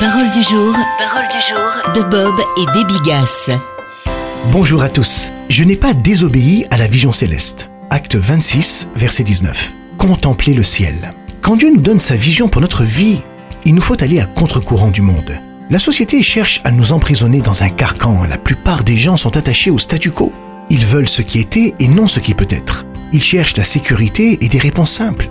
Parole du jour, parole du jour de Bob et des Bigas. Bonjour à tous. Je n'ai pas désobéi à la vision céleste. Acte 26, verset 19. Contempler le ciel. Quand Dieu nous donne sa vision pour notre vie, il nous faut aller à contre-courant du monde. La société cherche à nous emprisonner dans un carcan. La plupart des gens sont attachés au statu quo. Ils veulent ce qui était et non ce qui peut être. Ils cherchent la sécurité et des réponses simples.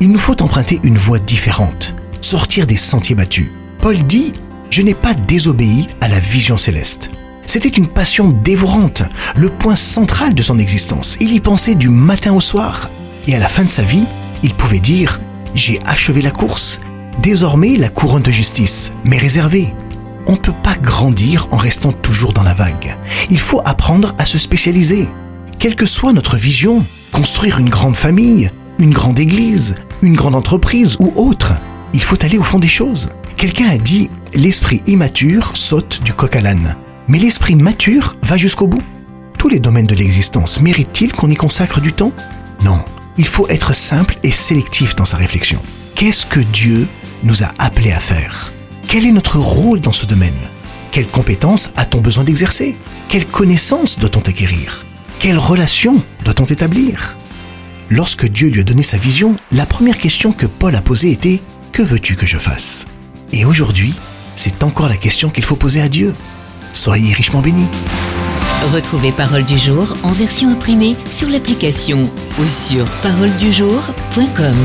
Il nous faut emprunter une voie différente, sortir des sentiers battus. Paul dit Je n'ai pas désobéi à la vision céleste. C'était une passion dévorante, le point central de son existence. Il y pensait du matin au soir. Et à la fin de sa vie, il pouvait dire J'ai achevé la course. Désormais, la couronne de justice m'est réservée. On ne peut pas grandir en restant toujours dans la vague. Il faut apprendre à se spécialiser. Quelle que soit notre vision, construire une grande famille, une grande église, une grande entreprise ou autre, il faut aller au fond des choses. Quelqu'un a dit l'esprit immature saute du coq à l'âne. Mais l'esprit mature va jusqu'au bout. Tous les domaines de l'existence méritent-ils qu'on y consacre du temps? Non. Il faut être simple et sélectif dans sa réflexion. Qu'est-ce que Dieu nous a appelés à faire? Quel est notre rôle dans ce domaine? Quelles compétences a-t-on besoin d'exercer? Quelles connaissances doit-on acquérir? Quelles relations doit-on établir? Lorsque Dieu lui a donné sa vision, la première question que Paul a posée était ⁇ Que veux-tu que je fasse ?⁇ Et aujourd'hui, c'est encore la question qu'il faut poser à Dieu. Soyez richement bénis. Retrouvez Parole du jour en version imprimée sur l'application ou sur paroledujour.com.